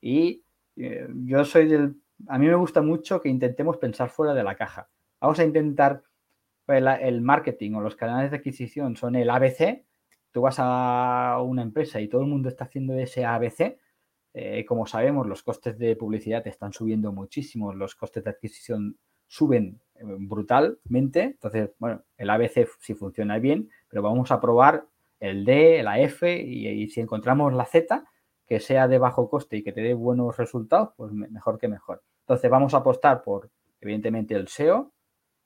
y eh, yo soy del... A mí me gusta mucho que intentemos pensar fuera de la caja. Vamos a intentar, el, marketing o los canales de adquisición son el ABC, tú vas a una empresa y todo el mundo está haciendo ese ABC, eh, como sabemos, los costes de publicidad están subiendo muchísimo, los costes de adquisición suben eh, brutalmente. Entonces, bueno, el ABC sí funciona bien, pero vamos a probar el D, la F y, si encontramos la Z que sea de bajo coste y que te dé buenos resultados, pues mejor que mejor. Entonces vamos a apostar por, evidentemente, el SEO,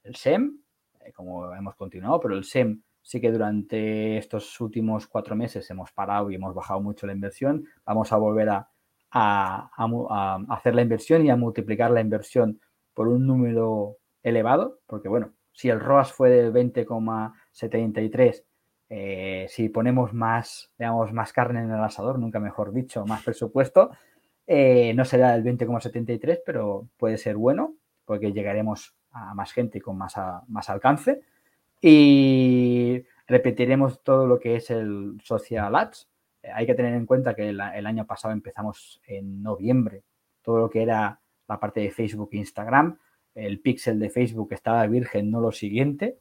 el SEM, eh, como hemos continuado, pero el SEM sí que durante estos últimos cuatro meses hemos parado y hemos bajado mucho la inversión. Vamos a volver a, a hacer la inversión y a multiplicar la inversión por un número elevado, porque bueno, si el ROAS fue del 20,73 eh, si ponemos más, digamos, más carne en el asador, nunca mejor dicho, más presupuesto, eh, no será el 20,73, pero puede ser bueno, porque llegaremos a más gente con más, más alcance. Y repetiremos todo lo que es el Social Ads. Eh, hay que tener en cuenta que el, año pasado empezamos en noviembre, todo lo que era la parte de Facebook e Instagram el pixel de Facebook estaba virgen, no lo siguiente,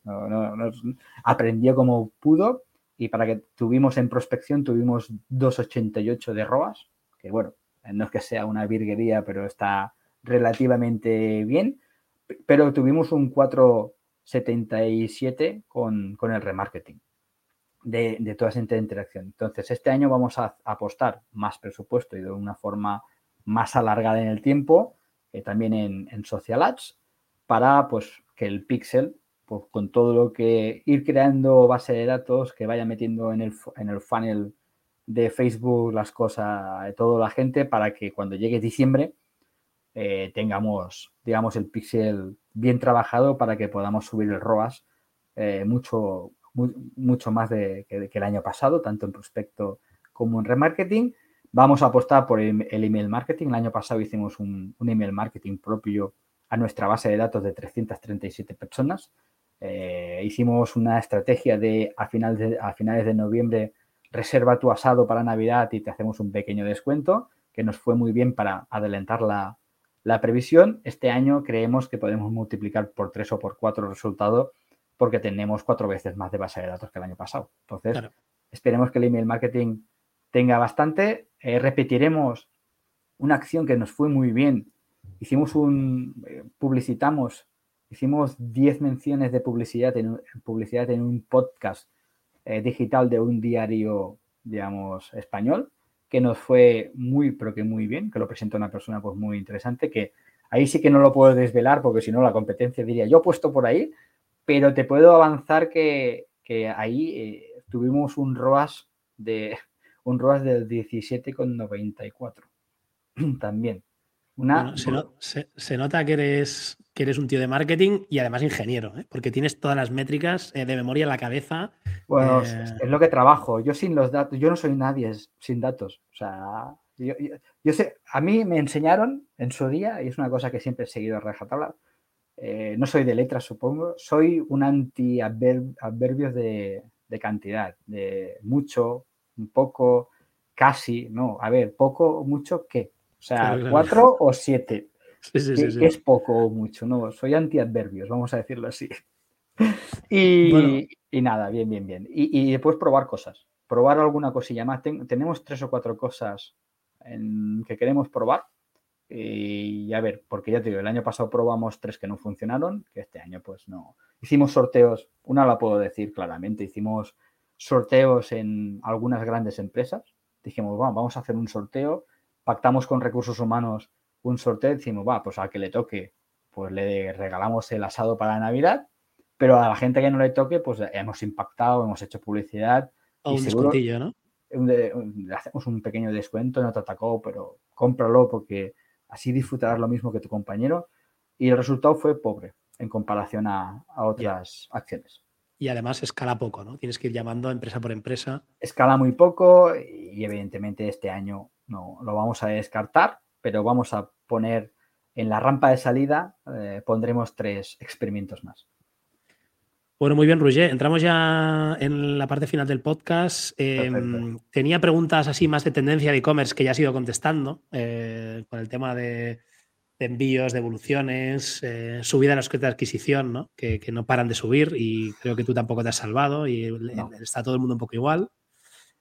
aprendió como pudo y para que tuvimos en prospección tuvimos 2,88 de ROAS, que bueno, no es que sea una virguería, pero está relativamente bien, pero tuvimos un 4,77 con, con el remarketing de, de toda esa interacción. Entonces, este año vamos a apostar más presupuesto y de una forma más alargada en el tiempo también en, en, Social Ads, para pues, que el pixel, pues, con todo lo que ir creando base de datos, que vaya metiendo en el, en el funnel de Facebook las cosas de toda la gente, para que cuando llegue diciembre eh, tengamos, digamos, el pixel bien trabajado para que podamos subir el ROAS eh, mucho, mucho más de, que, el año pasado, tanto en prospecto como en remarketing. Vamos a apostar por el, email marketing. El año pasado hicimos un, email marketing propio a nuestra base de datos de 337 personas. Eh, hicimos una estrategia de a, final de a finales de noviembre reserva tu asado para Navidad y te hacemos un pequeño descuento que nos fue muy bien para adelantar la, la previsión, este año creemos que podemos multiplicar por tres o por cuatro el resultado porque tenemos cuatro veces más de base de datos que el año pasado. Entonces, esperemos que el email marketing tenga bastante. Eh, repetiremos una acción que nos fue muy bien. Hicimos un, eh, publicitamos, hicimos 10 menciones de publicidad en, publicidad en un podcast eh, digital de un diario, digamos, español que nos fue muy, pero que muy bien, que lo presenta una persona pues muy interesante, que ahí sí que no lo puedo desvelar porque si no la competencia diría, yo puesto por ahí, pero te puedo avanzar que, ahí eh, tuvimos un ROAS de (laughs) un ROAS del 17,94 (clears throat) también. Una... se, nota que eres, que eres un tío de marketing y además ingeniero, ¿eh? porque tienes todas las métricas eh, de memoria en la cabeza. Bueno, eh, es lo que trabajo. Yo sin los datos, yo no soy nadie sin datos. O sea, yo, sé, a mí me enseñaron en su día, y es una cosa que siempre he seguido a rajatabla, no soy de letras, supongo, soy un anti-adverbios de, de cantidad, de mucho, un poco, casi, no, a ver, poco, mucho, ¿qué? O sea, cuatro o siete. es poco o mucho, no, soy antiadverbios, vamos a decirlo así. (laughs) Y, nada, bien, bien, bien. Y, después probar cosas, probar alguna cosilla más. tenemos tres o cuatro cosas en, que queremos probar. Y a ver, porque ya te digo, el año pasado probamos tres que no funcionaron, que este año pues no. Hicimos sorteos, una la puedo decir claramente, hicimos sorteos en algunas grandes empresas. Dijimos, vamos a hacer un sorteo pactamos con recursos humanos un sorteo y decimos, va, pues al que le toque, pues le regalamos el asado para Navidad, pero a la gente que no le toque, pues hemos impactado, hemos hecho publicidad. O un descontillo, ¿no? le hacemos un pequeño descuento, no te atacó, pero cómpralo porque así disfrutarás lo mismo que tu compañero. Y el resultado fue pobre en comparación a, otras acciones. Y además escala poco, ¿no? Tienes que ir llamando empresa por empresa. Escala muy poco y evidentemente este año no lo vamos a descartar, pero vamos a poner en la rampa de salida, eh, pondremos tres experimentos más. Bueno, muy bien, Roger. Entramos ya en la parte final del podcast. Em, tenía preguntas así más de tendencia de e-commerce que ya has ido contestando eh, con el tema de, envíos, de evoluciones, eh, subida de los costes de adquisición, ¿no? Que, no paran de subir y creo que tú tampoco te has salvado y está todo el mundo un poco igual.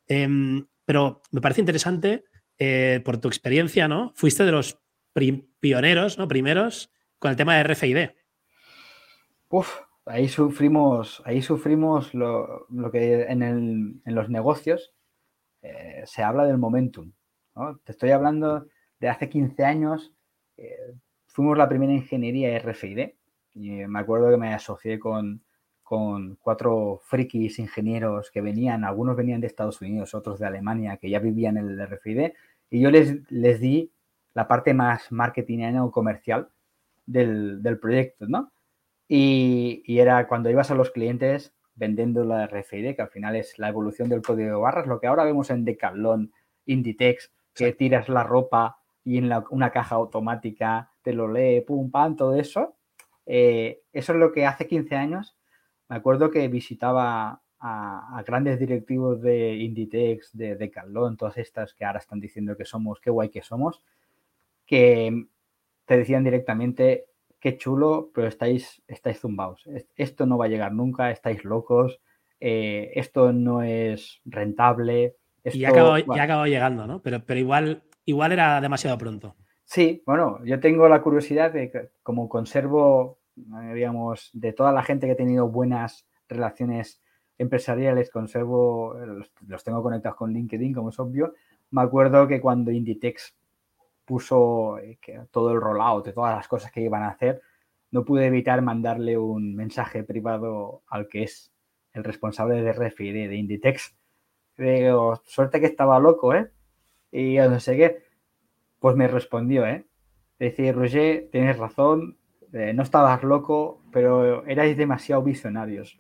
Em, pero me parece interesante eh, por tu experiencia, ¿no? Fuiste de los pioneros, ¿no? Primeros con el tema de RFID. Uf, ahí sufrimos, ahí sufrimos lo, que en, los negocios eh, se habla del momentum. Te estoy hablando de hace 15 años, eh, fuimos la primera ingeniería RFID. Y me acuerdo que me asocié con, con cuatro frikis ingenieros que venían, algunos venían de Estados Unidos, otros de Alemania, que ya vivían en el RFID, y yo les, les di la parte más marketingiana o comercial del, proyecto, ¿no? Y, era cuando ibas a los clientes vendiendo la RFID, que al final es la evolución del código de barras, lo que ahora vemos en Decathlon, Inditex, que tiras la ropa y en una caja automática te lo lee, pum, pam, todo eso. Eh, eso es lo que hace 15 años me acuerdo que visitaba a, grandes directivos de Inditex, de Decathlon, todas estas que ahora están diciendo que somos, qué guay que somos, que te decían directamente, qué chulo, pero estáis, estáis zumbados. Esto no va a llegar nunca, estáis locos, eh, esto no es rentable. y ya acabó, ya llegando, ¿no? Pero, pero igual, igual era demasiado pronto. Sí, bueno, yo tengo la curiosidad de que como conservo digamos, de toda la gente que ha tenido buenas relaciones empresariales, conservo, los, tengo conectados con LinkedIn, como es obvio. Me acuerdo que cuando Inditex puso eh, todo el rollout de todas las cosas que iban a hacer, no pude evitar mandarle un mensaje privado al que es el responsable de RFID de Inditex. Digo, suerte que estaba loco, ¿eh? Y no sé qué. Pues me respondió, ¿eh? Decir, Roger, tienes razón, eh, no estabas loco, pero erais demasiado visionarios.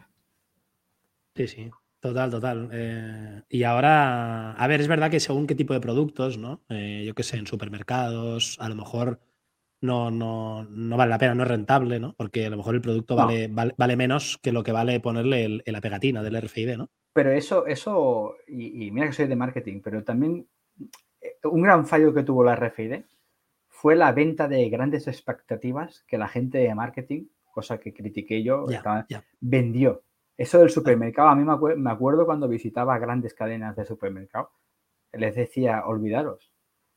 Sí, sí, total, total. Eh, y ahora, a ver, es verdad que según qué tipo de productos, ¿no? Eh, yo qué sé, en supermercados, a lo mejor no, no, no, vale la pena, no es rentable, ¿no? Porque a lo mejor el producto vale, vale, menos que lo que vale ponerle la pegatina del RFID, ¿no? Pero eso, eso, y, y, mira que soy de marketing, pero también un gran fallo que tuvo la RFID fue la venta de grandes expectativas que la gente de marketing, cosa que critiqué yo, vendió. Eso del supermercado, a mí me, acuerdo cuando visitaba grandes cadenas de supermercado, les decía, olvidaros,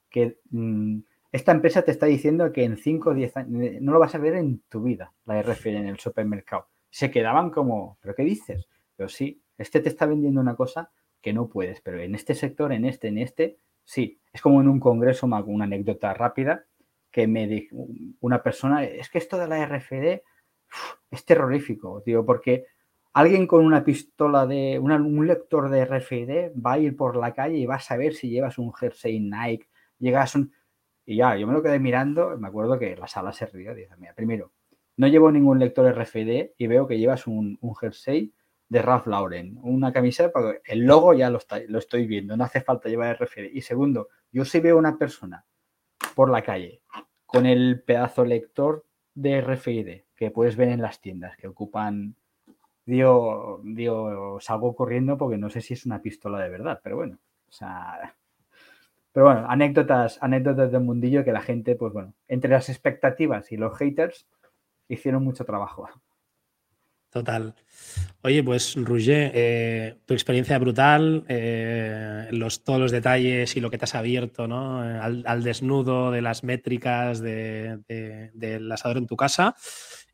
que mm, esta empresa te está diciendo que en 5 o 10 años no lo vas a ver en tu vida, la RFID en el supermercado. Se quedaban como, ¿pero qué dices? Pero sí, este te está vendiendo una cosa que no puedes, pero en este sector, en este, en este, sí. Es como en un congreso, una anécdota rápida que me dijo una persona, es que esto de la RFD es terrorífico, tío, porque alguien con una pistola de, un lector de RFID va a ir por la calle y va a saber si llevas un jersey Nike, llegas un... Y ya, yo me lo quedé mirando, me acuerdo que la sala se rió, dice, mira, primero, no llevo ningún lector RFID y veo que llevas un, jersey de Ralph Lauren, una camiseta, porque el logo ya lo, está, lo estoy viendo, no hace falta llevar RFID. Y segundo, yo si veo una persona por la calle con el pedazo lector de RFID que puedes ver en las tiendas que ocupan. Digo, digo, salgo corriendo porque no sé si es una pistola de verdad, pero bueno. O sea. Pero bueno, anécdotas, anécdotas del mundillo que la gente, pues bueno, entre las expectativas y los haters, hicieron mucho trabajo. Total. Oye, pues Roger, eh, tu experiencia brutal, eh, los, todos los detalles y lo que te has abierto ¿no? Eh, al, desnudo de las métricas del asador en tu casa.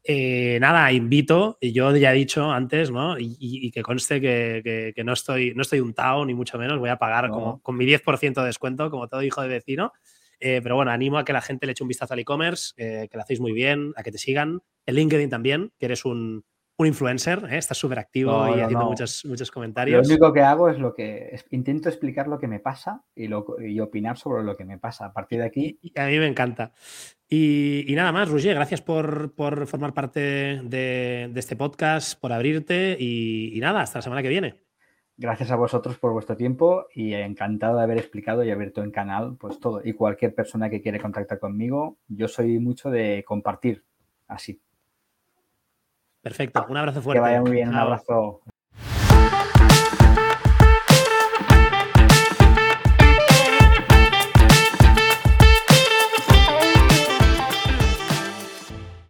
Nada, invito, y yo ya he dicho antes, ¿no? Y, que conste que, no, estoy, no estoy untado, ni mucho menos, voy a pagar como, con mi 10% de descuento, como todo hijo de vecino. pero bueno, animo a que la gente le eche un vistazo al e-commerce, que lo hacéis muy bien, a que te sigan. El LinkedIn también, que eres un, un influencer, ¿eh? estás súper activo y haciendo muchos, muchos comentarios. Lo único que hago es lo que intento explicar lo que me pasa y, lo, y opinar sobre lo que me pasa. A partir de aquí. Y, a mí me encanta. Y, nada más, Roger, gracias por, formar parte de, este podcast, por abrirte y, nada, hasta la semana que viene. Gracias a vosotros por vuestro tiempo y encantado de haber explicado y abierto en canal pues todo. Y cualquier persona que quiere contactar conmigo, yo soy mucho de compartir así. Perfecto, un abrazo fuerte. Que vaya muy bien, un abrazo.